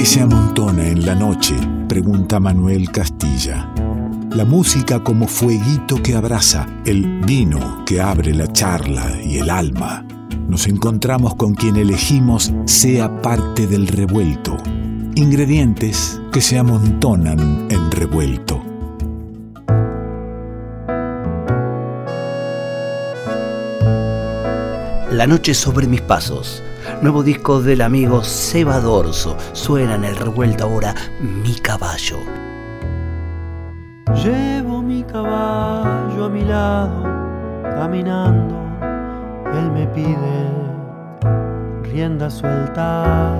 ¿Qué se amontona en la noche? pregunta Manuel Castilla. La música como fueguito que abraza, el vino que abre la charla y el alma. Nos encontramos con quien elegimos sea parte del revuelto. Ingredientes que se amontonan en revuelto. La noche sobre mis pasos. Nuevo disco del amigo Seba Dorso. Suena en el revuelto ahora Mi Caballo. Llevo mi caballo a mi lado, caminando. Él me pide rienda suelta.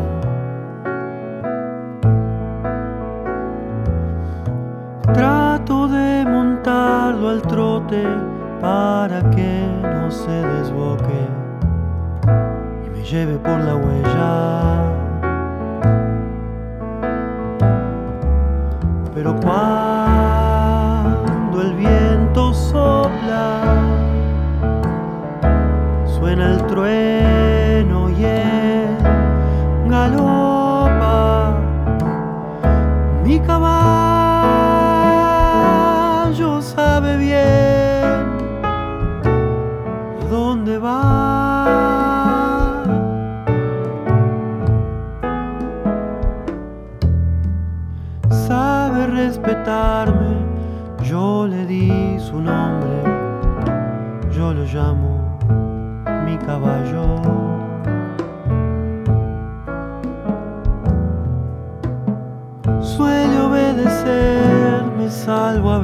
Trato de montarlo al trote para que no se desboque lleve por la huella. Pero cuando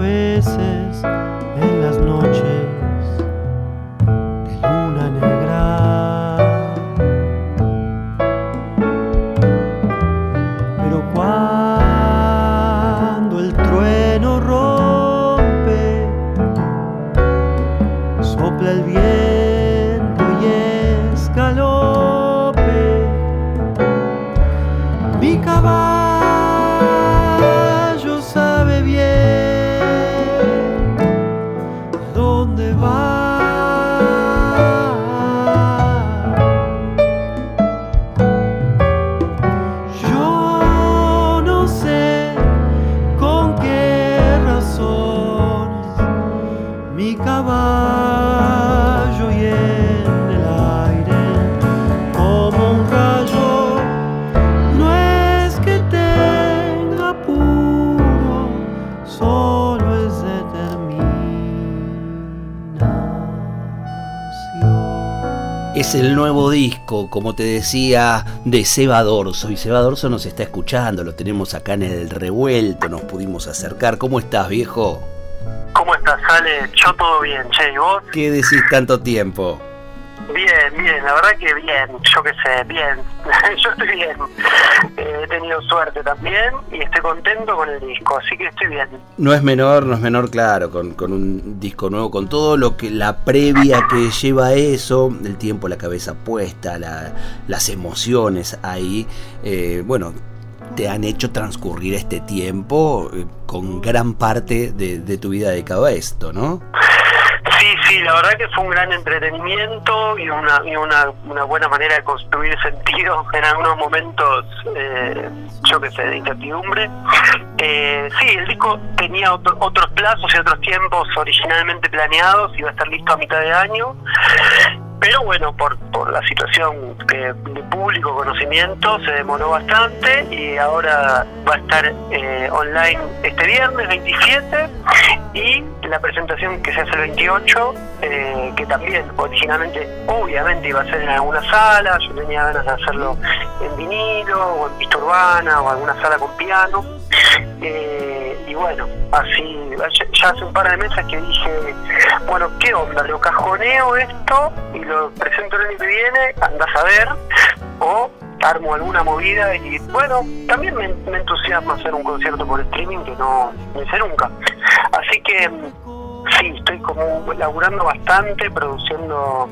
veces como te decía, de Seba Dorso. Y Seba Dorso nos está escuchando, lo tenemos acá en el revuelto, nos pudimos acercar. ¿Cómo estás, viejo? ¿Cómo estás, Ale? Yo todo bien, che, ¿y vos? ¿Qué decís tanto tiempo? Bien, bien, la verdad que bien, yo qué sé, bien, yo estoy bien, eh, he tenido suerte también y estoy contento con el disco, así que estoy bien. No es menor, no es menor, claro, con, con un disco nuevo, con todo lo que, la previa que lleva eso, el tiempo, la cabeza puesta, la, las emociones ahí, eh, bueno, te han hecho transcurrir este tiempo eh, con gran parte de, de tu vida dedicado a esto, ¿no? Sí, sí, la verdad que fue un gran entretenimiento y una, y una, una buena manera de construir sentido en algunos momentos, eh, yo qué sé, de incertidumbre. Eh, sí, el disco tenía otros plazos y otros tiempos originalmente planeados, iba a estar listo a mitad de año pero bueno, por, por la situación de público conocimiento se demoró bastante y ahora va a estar eh, online este viernes 27 y la presentación que se hace el 28, eh, que también originalmente obviamente iba a ser en alguna sala, yo tenía ganas de hacerlo en vinilo o en pista urbana o alguna sala con piano. Eh, y bueno, así, ya hace un par de meses que dije, bueno, ¿qué onda? ¿Lo cajoneo esto y lo presento el año que viene? Andás a ver, o armo alguna movida y bueno, también me, entusiasma hacer un concierto por streaming que no hice nunca. Así que sí, estoy como laburando bastante, produciendo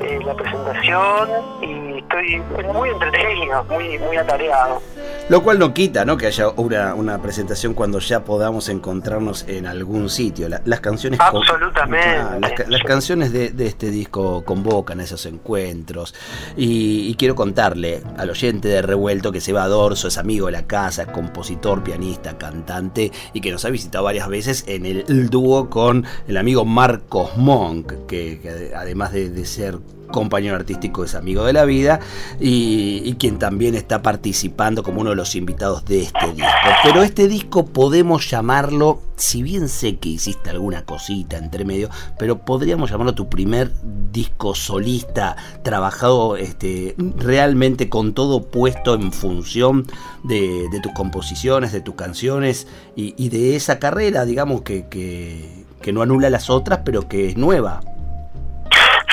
eh, la presentación y estoy muy entretenido, muy, muy atareado. Lo cual no quita ¿no? que haya una, una presentación cuando ya podamos encontrarnos en algún sitio. las canciones Absolutamente. las, canciones de, este disco convocan esos encuentros. Y, quiero contarle al oyente de Revuelto que Seba Dorso es amigo de la casa, compositor, pianista, cantante y que nos ha visitado varias veces en el, dúo con el amigo Marcos Monk, que, además de, de ser compañero artístico es amigo de la vida y, quien también está participando como uno de los invitados de este disco. Pero este disco podemos llamarlo, si bien sé que hiciste alguna cosita entre medio, pero podríamos llamarlo tu primer disco solista, trabajado este, realmente con todo puesto en función de, tus composiciones, de tus canciones y, de esa carrera, digamos, que, que no anula las otras, pero que es nueva.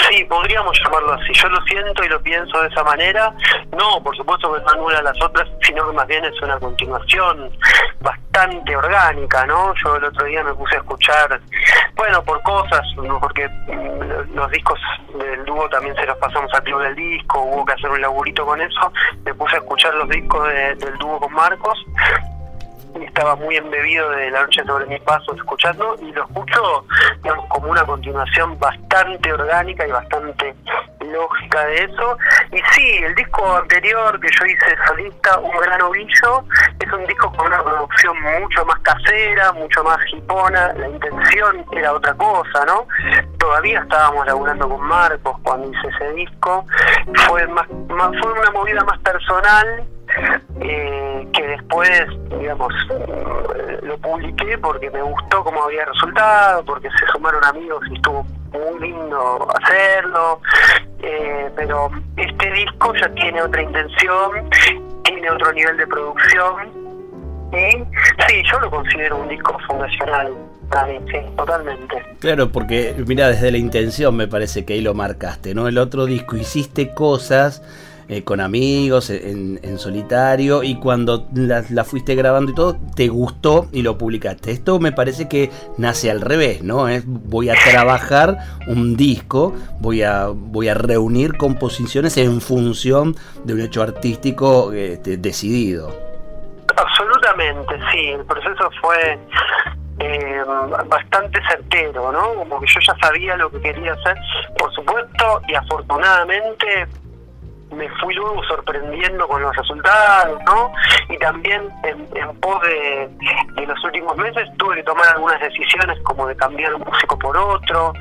Sí, podríamos llamarlo así. Yo lo siento y lo pienso de esa manera. No, por supuesto que no anula las otras, sino que más bien es una continuación bastante orgánica, ¿no? Yo el otro día me puse a escuchar, bueno, por cosas, porque mm, los discos del dúo también se los pasamos al club del disco, hubo que hacer un laburito con eso. Me puse a escuchar los discos del dúo con Marcos estaba muy embebido de la noche sobre mis pasos escuchando y lo escucho digamos, como una continuación bastante orgánica y bastante lógica de eso. Y sí, el disco anterior que yo hice solista, Un Gran Ovillo, es un disco con una producción mucho más casera, mucho más hipona, la intención era otra cosa, ¿no? Todavía estábamos laburando con Marcos cuando hice ese disco, fue, más, más fue una movida más personal eh, que después, digamos, eh, lo publiqué porque me gustó cómo había resultado, porque se sumaron amigos y estuvo muy lindo hacerlo, eh, pero este disco ya tiene otra intención, tiene otro nivel de producción y sí, yo lo considero un disco fundacional. Sí, totalmente. Claro, porque mira, desde la intención me parece que ahí lo marcaste, ¿no? El otro disco hiciste cosas eh, con amigos, en, solitario, y cuando la, fuiste grabando y todo, te gustó y lo publicaste. Esto me parece que nace al revés, ¿no? Es, voy a trabajar un disco, voy a, voy a reunir composiciones en función de un hecho artístico este, decidido. Absolutamente, sí, el proceso fue eh, bastante certero, ¿no? Como que yo ya sabía lo que quería hacer, por supuesto, y afortunadamente me fui luego sorprendiendo con los resultados, ¿no? Y también en, pos de, los últimos meses tuve que tomar algunas decisiones como de cambiar un músico por otro,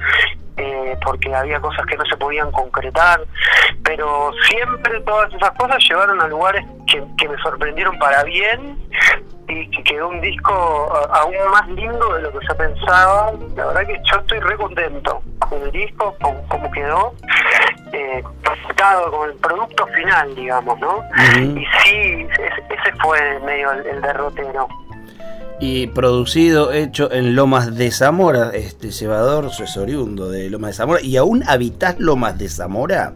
eh, porque había cosas que no se podían concretar, pero siempre todas esas cosas llevaron a lugares que me sorprendieron para bien y que quedó un disco aún más lindo de lo que yo pensaba. La verdad que yo estoy re contento con el disco, con cómo quedó eh, con el producto final, digamos, ¿no? Y sí, ese fue medio el, derrotero. Y producido, hecho en Lomas de Zamora, este cebador es oriundo de Lomas de Zamora. ¿Y aún habitas Lomas de Zamora?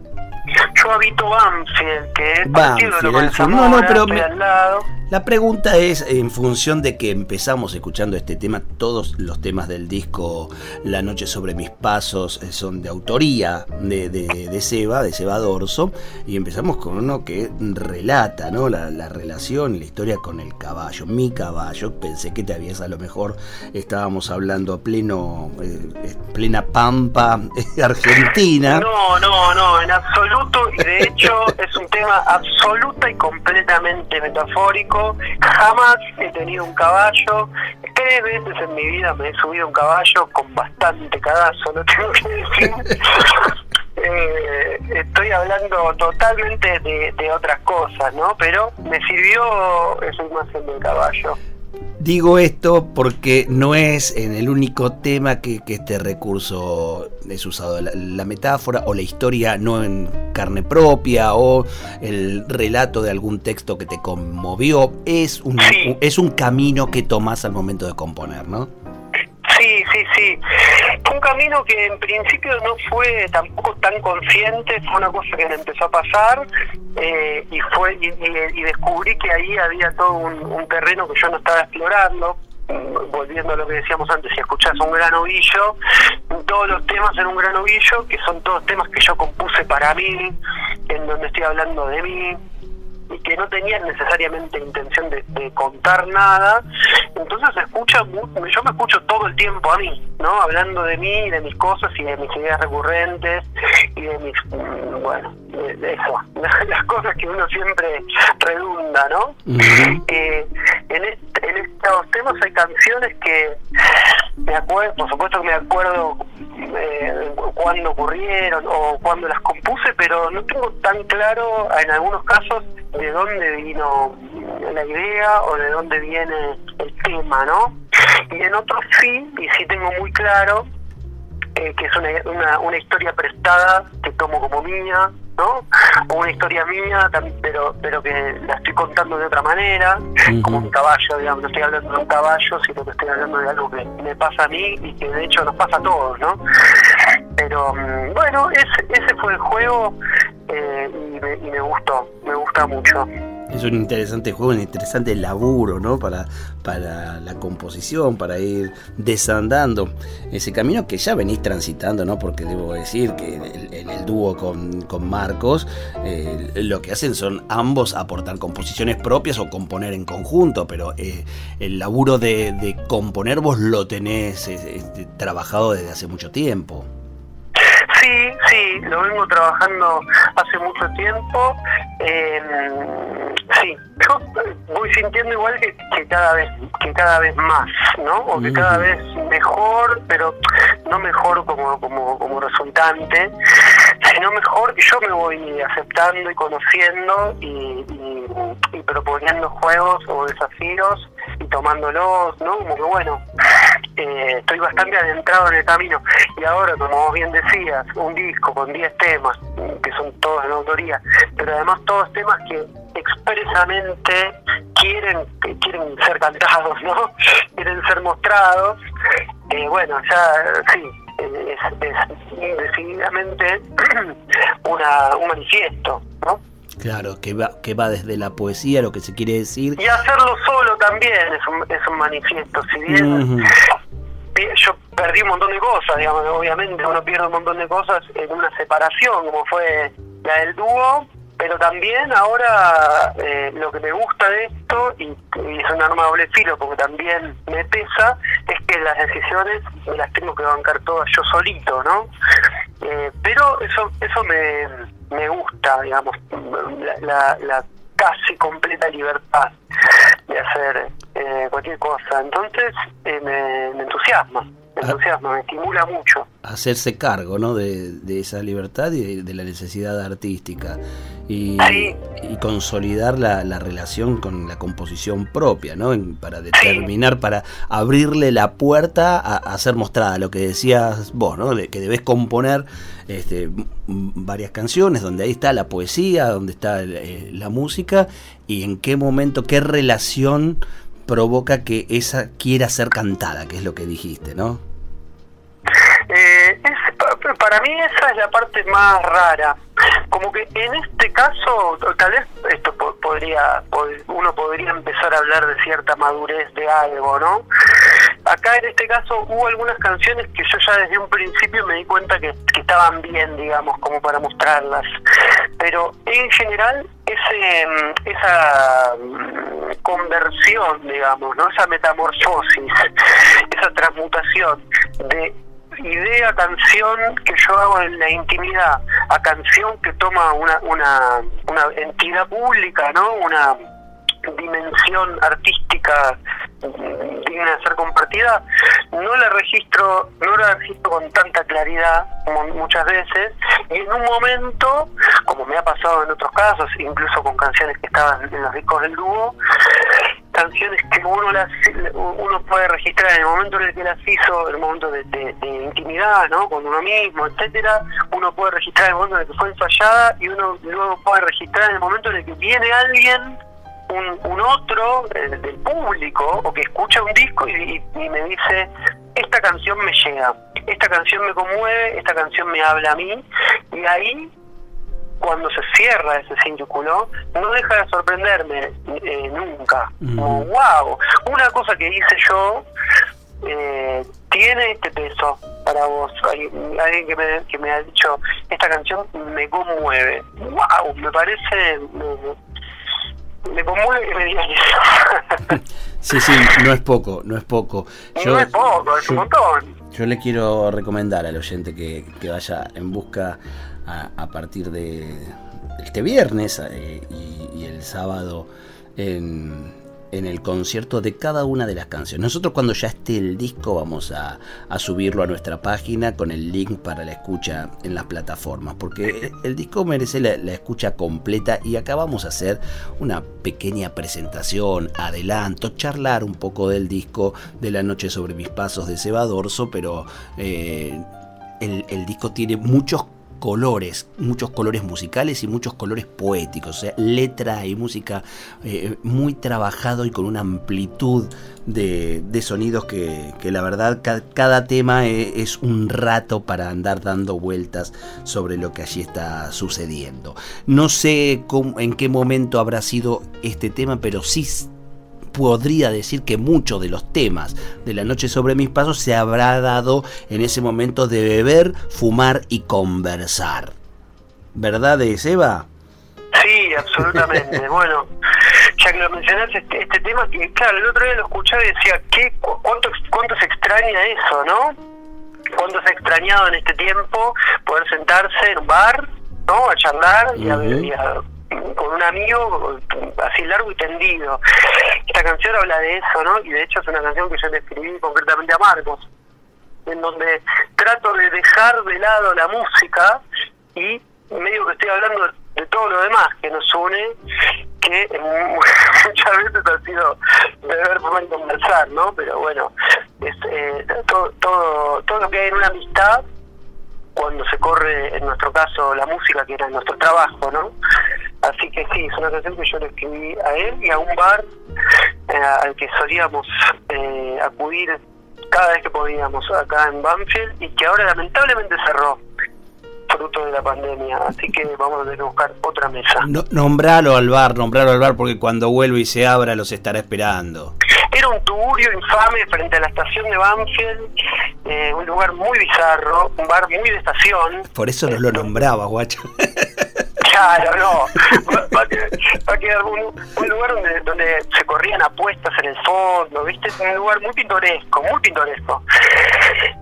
Yo habito Banfield, que es Banfield, de Lomas de Zamora, no, no, pero al lado. La pregunta es, en función de que empezamos escuchando este tema, todos los temas del disco La Noche sobre mis pasos eh, son de autoría de, de, Seba, de Seba Dorso, y empezamos con uno que relata ¿no? la, relación y la historia con el caballo, mi caballo. Pensé que te habías a lo mejor, estábamos hablando a pleno, eh, plena pampa argentina. No, no, no, en absoluto, y de hecho es un tema absoluta y completamente metafórico jamás he tenido un caballo. Tres veces en mi vida me he subido un caballo con bastante cagazo, no tengo que decir. Eh, estoy hablando totalmente de, de, otras cosas, ¿no? Pero me sirvió esa imagen del caballo. Digo esto porque no es en el único tema que, este recurso es usado. La, metáfora o la historia no en carne propia o el relato de algún texto que te conmovió es un, es un camino que tomas al momento de componer, ¿no? Sí, sí. Fue un camino que en principio no fue tampoco tan consciente, fue una cosa que me empezó a pasar eh, y fue y, descubrí que ahí había todo un, terreno que yo no estaba explorando. Volviendo a lo que decíamos antes, si escuchás un gran ovillo, todos los temas en un gran ovillo, que son todos temas que yo compuse para mí, en donde estoy hablando de mí, que no tenían necesariamente intención de, contar nada. Entonces se escucha, yo me escucho todo el tiempo a mí, ¿no? Hablando de mí, de mis cosas y de mis ideas recurrentes y de mis, mm, bueno, de, eso, las cosas que uno siempre redunda, ¿no? Eh, en, en estos temas hay canciones que me acuerdo, por supuesto que me acuerdo eh, cuándo ocurrieron o cuándo las compuse, pero no tengo tan claro en algunos casos de dónde vino la idea o de dónde viene el tema, ¿no? Y en otros sí, y sí tengo muy claro eh, que es una, una, una historia prestada que tomo como mía, ¿no? O una historia mía, pero pero que la estoy contando de otra manera, como un caballo, digamos, no estoy hablando de un caballo, sino que estoy hablando de algo que me pasa a mí y que de hecho nos pasa a todos, ¿no? Pero mm, bueno, ese, ese fue el juego eh, y, me, y me gustó, me gusta mucho es un interesante juego, un interesante laburo, ¿no? Para, para la composición, para ir desandando ese camino que ya venís transitando, ¿no? Porque debo decir que en el, dúo con, Marcos, eh, lo que hacen son ambos aportar composiciones propias o componer en conjunto, pero eh, el laburo de, componer vos lo tenés eh, trabajado desde hace mucho tiempo. Sí, sí, lo vengo trabajando hace mucho tiempo. sí, yo voy sintiendo igual que, cada vez que cada vez más, ¿no? O que cada vez mejor, pero no mejor como como como resultante, sino mejor que yo me voy aceptando y conociendo y, y proponiendo juegos o desafíos y tomándolos, ¿no? Como que bueno, eh, estoy bastante adentrado en el camino. Y ahora, como vos bien decías, un disco con 10 temas, que son todos en autoría, pero además todos temas que expresamente quieren quieren ser cantados, ¿no? Quieren ser mostrados. Eh, bueno, ya sí, es, es decididamente una, un manifiesto, ¿no? Claro, que va, que va desde la poesía, lo que se quiere decir. Y hacerlo solo también es un, es un manifiesto. Si bien yo perdí un montón de cosas, digamos, obviamente uno pierde un montón de cosas en una separación, como fue la del dúo, pero también ahora eh, lo que me gusta de esto, y, es un arma doble filo porque también me pesa, es que las decisiones las tengo que bancar todas yo solito, ¿no? Eh, pero eso eso me, me gusta, digamos, la, la, casi completa libertad de hacer eh, cualquier cosa. Entonces me, me entusiasma entusiasma, me estimula mucho. Hacerse cargo ¿no? de, de esa libertad y de, la necesidad artística. Y, y consolidar la, la, relación con la composición propia, ¿no? para determinar, para abrirle la puerta a, ser mostrada, lo que decías vos, ¿no? De, que debes componer este, varias canciones, donde ahí está la poesía, donde está eh, la música, y en qué momento, qué relación provoca que esa quiera ser cantada, que es lo que dijiste, ¿no? Eh, para mí esa es la parte más rara. Como que en este caso, tal vez esto podría, uno podría empezar a hablar de cierta madurez de algo, ¿no? Acá en este caso hubo algunas canciones que yo ya desde un principio me di cuenta que, estaban bien, digamos, como para mostrarlas. Pero en general ese esa mm, conversión, digamos, ¿no? Esa metamorfosis, esa transmutación de idea, canción que yo hago en la intimidad, a canción que toma una, una, entidad pública, ¿no? Una dimensión artística digna de ser compartida, no la registro, no la registro con tanta claridad como muchas veces, y en un momento, como me ha pasado en otros casos, incluso con canciones que estaban en los discos del dúo, canciones que uno las uno puede registrar en el momento en el que las hizo, en el momento de, intimidad, ¿no? Con uno mismo, etcétera, uno puede registrar en el momento en el que fue ensayada y uno luego puede registrar en el momento en el que viene alguien un, otro del, público o que escucha un disco y, me dice, esta canción me llega, esta canción me conmueve, esta canción me habla a mí, y ahí cuando se cierra ese círculo, no deja de sorprenderme eh, nunca. wow, una cosa que hice yo eh, tiene este peso para vos. Hay, alguien que me, que me ha dicho, esta canción me conmueve. Wow, me parece me conmueve que me digan eso. sí, sí, no es poco, no es poco. no es poco, es un montón. Yo le quiero recomendar al oyente que, que vaya en busca a, partir de este viernes eh, y, el sábado en, en el concierto de cada una de las canciones. Nosotros cuando ya esté el disco vamos a, subirlo a nuestra página con el link para la escucha en las plataformas, porque el disco merece la, la escucha completa y acá vamos a hacer una pequeña presentación, adelanto, charlar un poco del disco de la noche sobre mis pasos de Seba Dorso, pero eh, el, el disco tiene muchos colores, muchos colores musicales y muchos colores poéticos, o sea, letra y música eh, muy trabajado y con una amplitud de, sonidos que, la verdad cada, tema es, es, un rato para andar dando vueltas sobre lo que allí está sucediendo. No sé cómo, en qué momento habrá sido este tema, pero sí podría decir que muchos de los temas de la noche sobre mis pasos se habrá dado en ese momento de beber, fumar y conversar. ¿Verdad, Seba? Sí, absolutamente. bueno, ya que lo mencionaste, este, este, tema, que claro, el otro día lo escuchaba y decía, ¿qué, cuánto, ¿cuánto se extraña eso, no? ¿Cuánto se ha extrañado en este tiempo poder sentarse en un bar, ¿no? A charlar y, a, y a con un amigo así largo y tendido. Esta canción habla de eso, ¿no? Y de hecho es una canción que yo le escribí concretamente a Marcos, en donde trato de dejar de lado la música y medio que estoy hablando de todo lo demás que nos une, que muchas veces ha sido beber, fumar y conversar, ¿no? Pero bueno, es, eh, todo, todo, todo lo que hay en una amistad cuando se corre, en nuestro caso, la música, que era nuestro trabajo, ¿no? Así que sí, es una canción que yo le escribí a él y a un bar eh, al que solíamos eh, acudir cada vez que podíamos acá en Banfield y que ahora lamentablemente cerró fruto de la pandemia, así que vamos a tener que buscar otra mesa. No, nombralo al bar, nombralo al bar porque cuando vuelva y se abra los estará esperando. Era un tugurio infame frente a la estación de Banfield, eh, un lugar muy bizarro, un bar muy de estación. Por eso no lo nombraba, guacho. Claro, no. Va, va a quedar un, lugar donde, donde se corrían apuestas en el fondo, ¿viste? Un lugar muy pintoresco, muy pintoresco.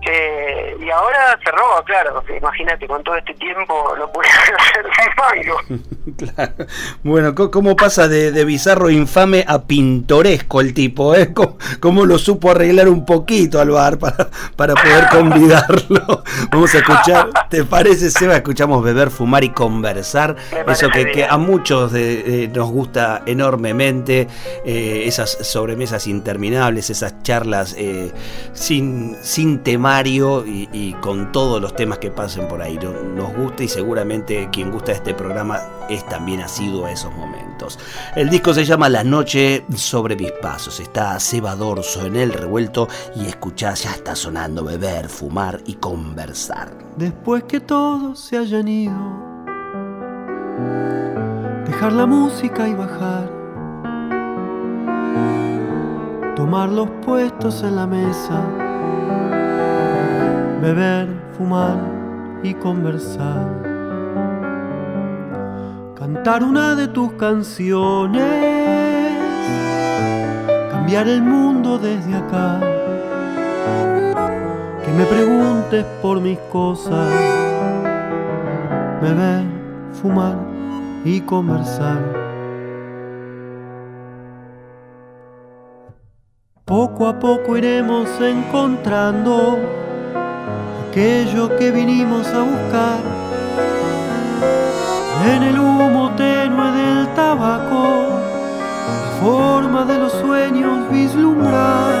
Eh, y ahora cerró, claro, imagínate, con todo este tiempo no puede hacer un mango. claro. Bueno, ¿cómo pasa de, de, bizarro infame a pintoresco el tipo? ¿eh? ¿Cómo, ¿Cómo, lo supo arreglar un poquito al bar para, para poder convidarlo? Vamos a escuchar, ¿te parece, Seba? Escuchamos beber, fumar y conversar. Eso que, que, a muchos de, eh, nos gusta enormemente, eh, esas sobremesas interminables, esas charlas eh, sin, sin temario y, y, con todos los temas que pasen por ahí. Nos gusta y seguramente quien gusta de este programa es también asiduo a esos momentos. El disco se llama La Noche sobre mis pasos. Está Seba Dorso en el revuelto y escuchá, ya está sonando beber, fumar y conversar. Después que todos se hayan ido dejar la música y bajar, tomar los puestos en la mesa, beber, fumar y conversar, cantar una de tus canciones, cambiar el mundo desde acá, que me preguntes por mis cosas, beber, fumar y conversar. Poco a poco iremos encontrando aquello que vinimos a buscar. En el tabaco, la forma de los sueños vislumbrar.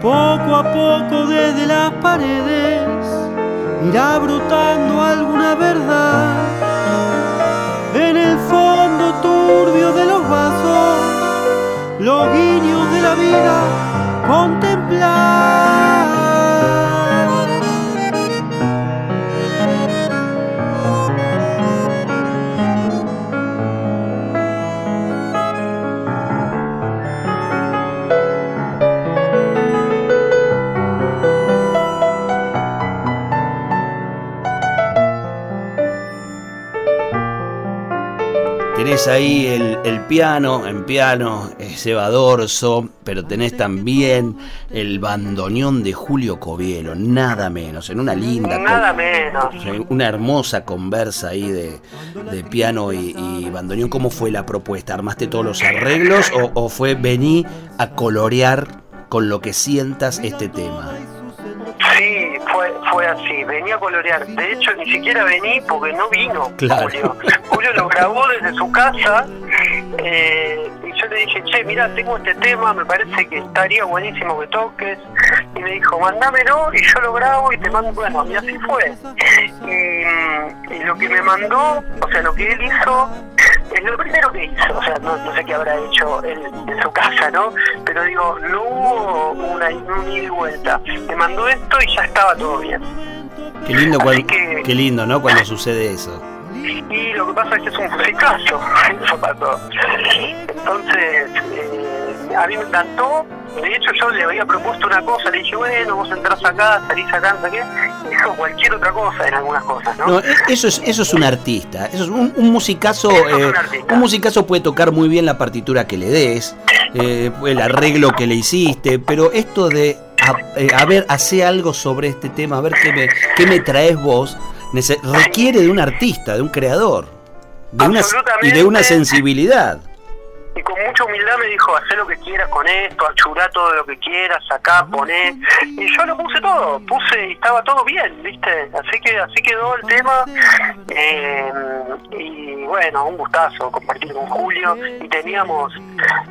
Poco a poco desde las paredes irá brotando alguna verdad en el fondo turbio de los vasos, los guiños de la vida contemplar. Tenés ahí el, el piano, en piano Seba Dorso, pero tenés también el bandoneón de Julio Covielo, nada menos, en una linda... Nada menos. Una hermosa conversa ahí de, de piano y, y, bandoneón. ¿Cómo fue la propuesta? ¿Armaste todos los arreglos o, o fue vení a colorear con lo que sientas este tema? Sí, venía a colorear. De hecho, ni siquiera vení porque no vino Claro. Julio. Julio lo grabó desde su casa eh, y yo le dije, che, mira, tengo este tema, me parece que estaría buenísimo que toques. Y me dijo, mándamelo y yo lo grabo y te mando. Bueno, y así fue. Y, y lo que me mandó, o sea, lo que él hizo, es lo primero que hizo. O sea, no, no sé qué habrá hecho él en su casa, ¿no? Pero digo, no hubo una, un ida y vuelta. Me mandó esto y ya estaba todo bien. Qué lindo, que- qué lindo, ¿no? Cuando sucede eso. Y lo que pasa es que es un musicazo, eso pasó. Entonces, a mí me encantó. De hecho, yo le había propuesto una cosa, le dije, bueno, vos entrás acá, salís acá, no sé qué. Hizo cualquier otra cosa en algunas cosas, ¿no? No, e- eso es, eso es un artista. Eso es un, un musicazo. Eso es un eh, un musicazo puede tocar muy bien la partitura que le des, eh, el arreglo que le hiciste, pero esto de a, eh, a ver, hace algo sobre este tema, a ver qué me, qué me traes vos, nece- requiere de un artista, de un creador, de una, y de una sensibilidad. Y con mucha humildad me dijo, haz lo que quieras con esto, achurá todo lo que quieras, sacá, poné. Y yo lo puse todo, puse y estaba todo bien, ¿viste? Así que así quedó el tema. Eh, y bueno, un gustazo compartir con Julio. Y teníamos,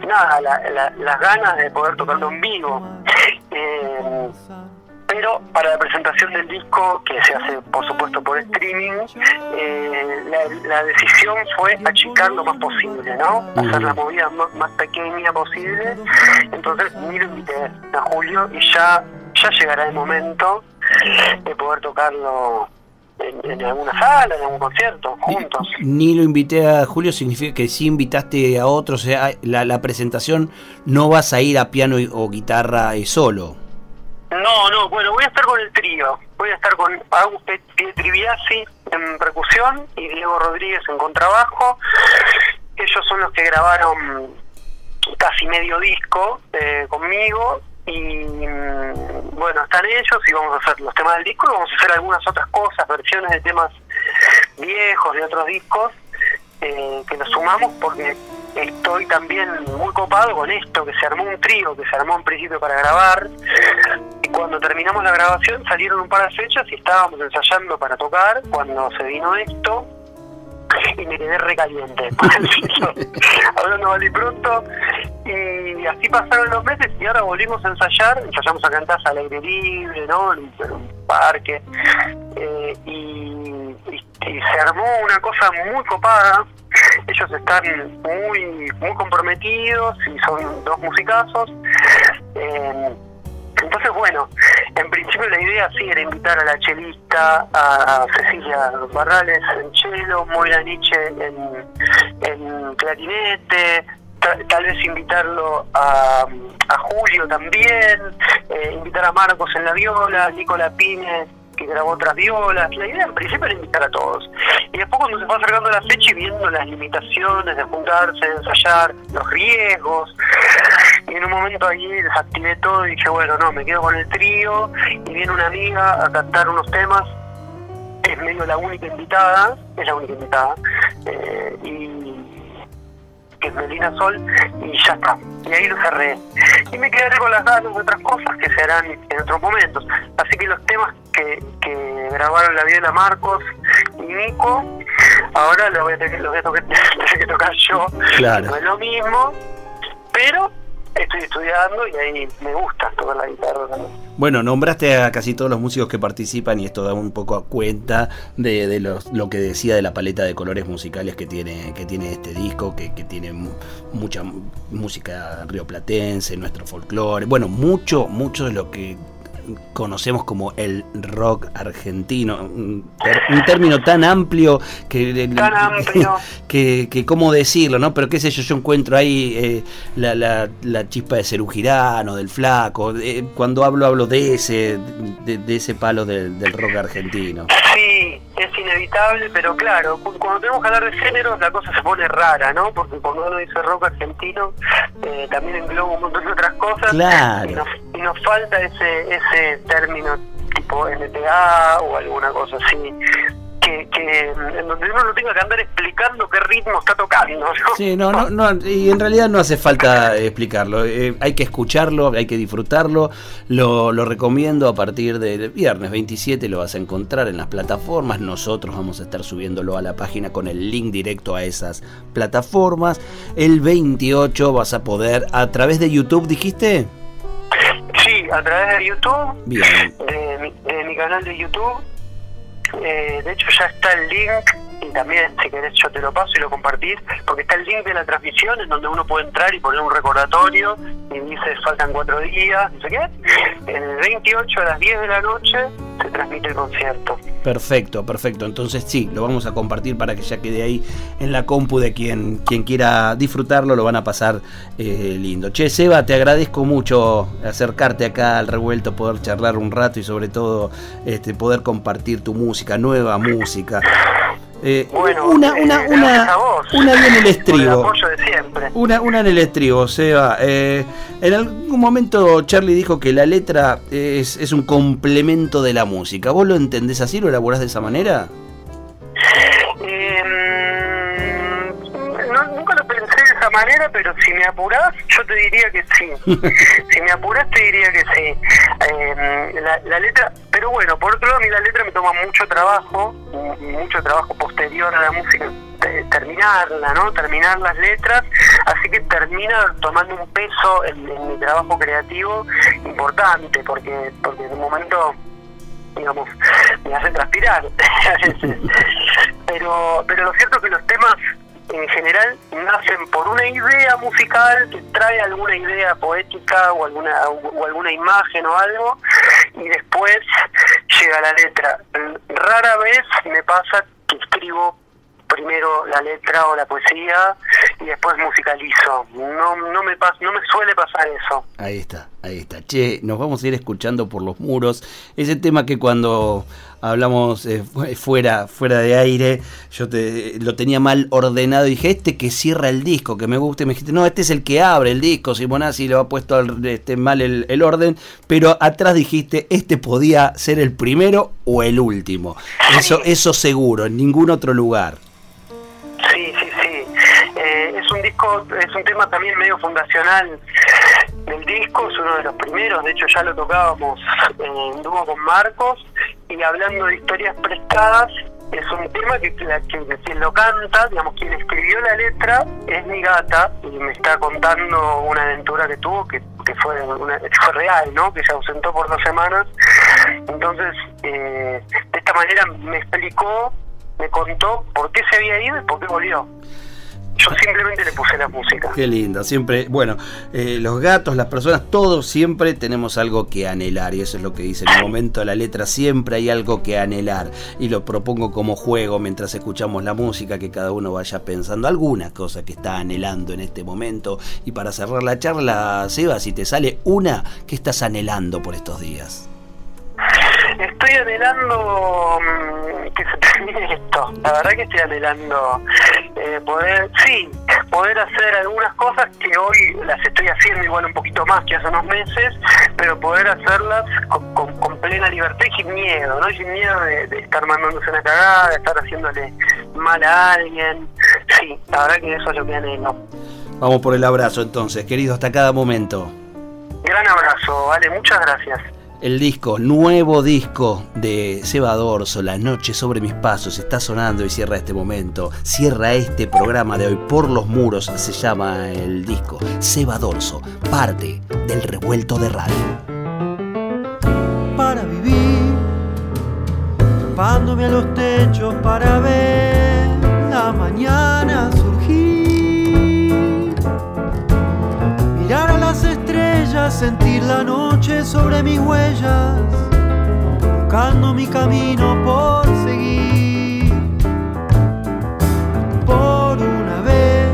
nada, la- la- las ganas de poder tocarlo en vivo. Eh, pero para la presentación del disco, que se hace por supuesto por streaming, eh, la, la decisión fue achicar lo más posible, ¿no? Hacer la movida más, más pequeña posible. Entonces ni lo invité a Julio y ya, ya llegará el momento de poder tocarlo en, en alguna sala, en algún concierto, juntos. Ni lo invité a Julio, significa que sí invitaste a otros, o sea, la, la presentación no vas a ir a piano y- o guitarra y solo. No, no, bueno, voy a estar con el trío. Voy a estar con Agus Pietribiasi en percusión y Diego Rodríguez en contrabajo. Ellos son los que grabaron casi medio disco eh, conmigo y mm, bueno, están ellos y vamos a hacer los temas del disco y vamos a hacer algunas otras cosas, versiones de temas viejos de otros discos eh, que nos sumamos porque estoy también muy copado con esto, que se armó un trío, que se armó en principio para grabar terminamos la grabación salieron un par de fechas y estábamos ensayando para tocar cuando se vino esto. Y me quedé recaliente hablando mal y pronto. Y así pasaron los meses y ahora volvimos a ensayar. Ensayamos a cantar al aire libre ¿no? en un, en parque. Eh, y, y- y se armó una cosa muy copada. Ellos están muy muy comprometidos y son dos musicazos. Eh, entonces, bueno, en principio la idea sí era invitar a la chelista, a Cecilia Barrales en cello, Moira Nietzsche en, clarinete, ta- tal vez invitarlo a, Julio también, eh, invitar a Marcos en la viola, Nicola Pine que grabó otras violas. La idea en principio era invitar a todos. Y después cuando se fue acercando la fecha y viendo las limitaciones de juntarse, de ensayar, los riesgos, y en un momento ahí desactivé todo y dije, bueno, no, me quedo con el trío y viene una amiga a cantar unos temas, es medio la única invitada, es la única invitada, eh, y que es Melina Sol, y ya está. Y ahí lo cerré. Y me quedaré con las de otras cosas que se harán en otros momentos. Así que los temas que, que grabaron la viola Marcos y Nico, ahora los voy a tener, los voy a tocar- tener que tocar yo. Claro. No es lo mismo, pero estoy estudiando y ahí me gusta tocar la guitarra también. Bueno, nombraste a casi todos los músicos que participan y esto da un poco a cuenta de, de los- lo que decía de la paleta de colores musicales que tiene, que tiene este disco, que, que tiene mu- mucha mu- música rioplatense, nuestro folclore, bueno, mucho, mucho de lo que conocemos como el rock argentino, un, ter- un término tan amplio que Tan amplio. que, que cómo decirlo, ¿no? Pero qué sé yo, yo encuentro ahí eh, la, la, la chispa de Cerú Girano, del Flaco, eh, cuando hablo hablo de ese, de, de ese palo del, del rock argentino. Sí, es inevitable pero claro, cuando tenemos que hablar de género la cosa se pone rara, ¿no? Porque cuando uno dice rock argentino, eh, también engloba un montón de otras cosas. Claro. Y nos, nos falta ese, ese término tipo NTA o alguna cosa así que, en donde uno no tenga que andar explicando qué ritmo está tocando. Sí, no, no, y en realidad no hace falta explicarlo. Eh, hay que escucharlo, hay que disfrutarlo. Lo, lo recomiendo a partir del viernes 27, lo vas a encontrar en las plataformas. Nosotros vamos a estar subiéndolo a la página con el link directo a esas plataformas. El 28 vas a poder, a través de YouTube, dijiste. A través de YouTube. Bien. de mi canal de YouTube eh, de hecho ya está el link también si querés yo te lo paso y lo compartís porque está el link de la transmisión en donde uno puede entrar y poner un recordatorio y dice faltan cuatro días, no sé qué. El 28 a las 10 de la noche se transmite el concierto. Perfecto, perfecto. Entonces sí, lo vamos a compartir para que ya quede ahí en la compu de quien, quien quiera disfrutarlo, lo van a pasar eh, lindo. Che, Seba, te agradezco mucho acercarte acá al revuelto, poder charlar un rato y sobre todo este, poder compartir tu música, nueva música. Eh, bueno, una, una, eh, una, una en el estribo. de siempre. Una, una en el estribo, Seba. Eh, en algún momento Charlie dijo que la letra es, es un complemento de la música. ¿Vos lo entendés así? ¿Lo elaborás de esa manera? Manera, pero si me apurás, yo te diría que sí. si me apurás, te diría que sí. Em, la, letra, pero bueno, por otro lado, a mí la letra me toma mucho trabajo, mucho trabajo posterior a la música, terminarla, ¿no? Terminar las letras, así que termina tomando un peso en, mi trabajo creativo importante, porque, porque en un momento digamos, me hace transpirar. pero, pero lo cierto es que los temas nacen por una idea musical que trae alguna idea poética o alguna o alguna imagen o algo y después llega la letra. Rara vez me pasa que escribo primero la letra o la poesía y después musicalizo. No, no, me pas, no me suele pasar eso. Ahí está, ahí está. Che, nos vamos a ir escuchando por los muros. Ese tema que cuando hablamos eh, fuera, fuera de aire, yo te, lo tenía mal ordenado y dije, este que cierra el disco, que me gusta, y me dijiste, no, este es el que abre el disco, Simonazzi lo ha puesto este, mal el, el, orden, pero atrás dijiste, este podía ser el primero o el último. Eso, eso seguro, en ningún otro lugar. Sí, sí, sí. Eh, es un disco, es un tema también medio fundacional del disco, es uno de los primeros, de hecho ya lo tocábamos en dúo con Marcos, y hablando de historias prestadas, es un tema que, quien lo canta, digamos, quien escribió la letra es mi gata y me está contando una aventura que tuvo que, fue, una, fue real, ¿no? Que se ausentó por dos semanas. Entonces, eh, de esta manera me explicó me contó por qué se había ido y por qué volvió. Yo simplemente le puse la música. Qué lindo, siempre, bueno, eh, los gatos, las personas, todos siempre tenemos algo que anhelar y eso es lo que dice en el momento de la letra, siempre hay algo que anhelar y lo propongo como juego mientras escuchamos la música, que cada uno vaya pensando alguna cosa que está anhelando en este momento y para cerrar la charla, Seba, si te sale una, ¿qué estás anhelando por estos días? Estoy anhelando mm, que se termine esto. La verdad que estoy anhelando eh, poder, sí, poder hacer algunas cosas que hoy las estoy haciendo igual un poquito más que hace unos meses, pero poder hacerlas con, plena libertad y sin miedo, ¿no? Sin miedo de, estar mandándose una cagada, de estar haciéndole mal a alguien. Sí, la verdad que eso es lo que anhelo. Vamos por el abrazo entonces, querido, hasta cada momento. Gran abrazo, vale, muchas gracias. El disco, nuevo disco de Seba Dorso, La Noche sobre mis pasos, está sonando y cierra este momento. Cierra este programa de hoy por los muros, se llama el disco. Seba Dorso, parte del revuelto de radio. Para vivir, trepándome a los techos para ver la mañana sentir la noche sobre mis huellas, buscando mi camino por seguir. Por una vez,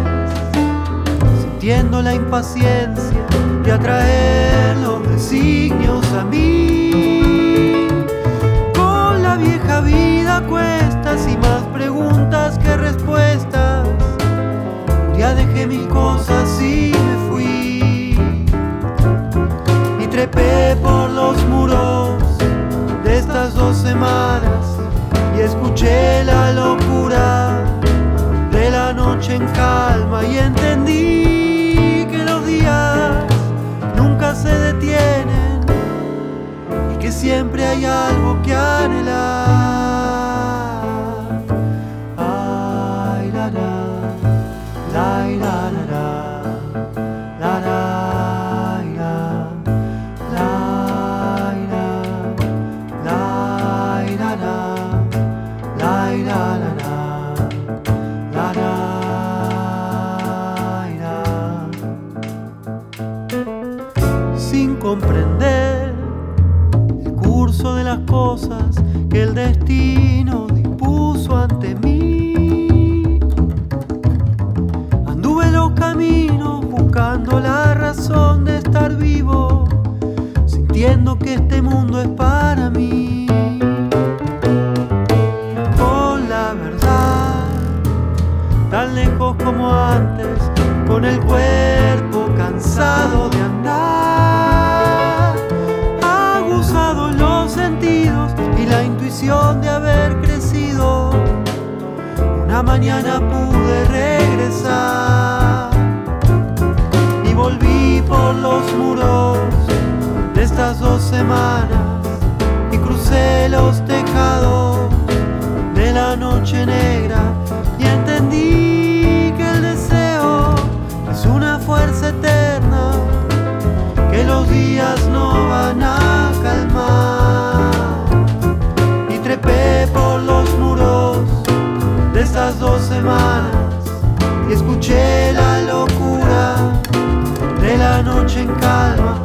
sintiendo la impaciencia de atraer los designios a mí, con la vieja vida cuestas y más preguntas que respuestas. Ya dejé mil cosas y hay algo que anhelar. Vivo, sintiendo que este mundo es para mí. Con la verdad, tan lejos como antes, con el cuerpo cansado de de haber crecido, una mañana pude regresar y los muros de estas dos semanas y crucé los tejados de la noche negra y entendí que el deseo es una fuerza eterna que los días no van a calmar. Por los muros de estas dos semanas y escuché la locura noche en calma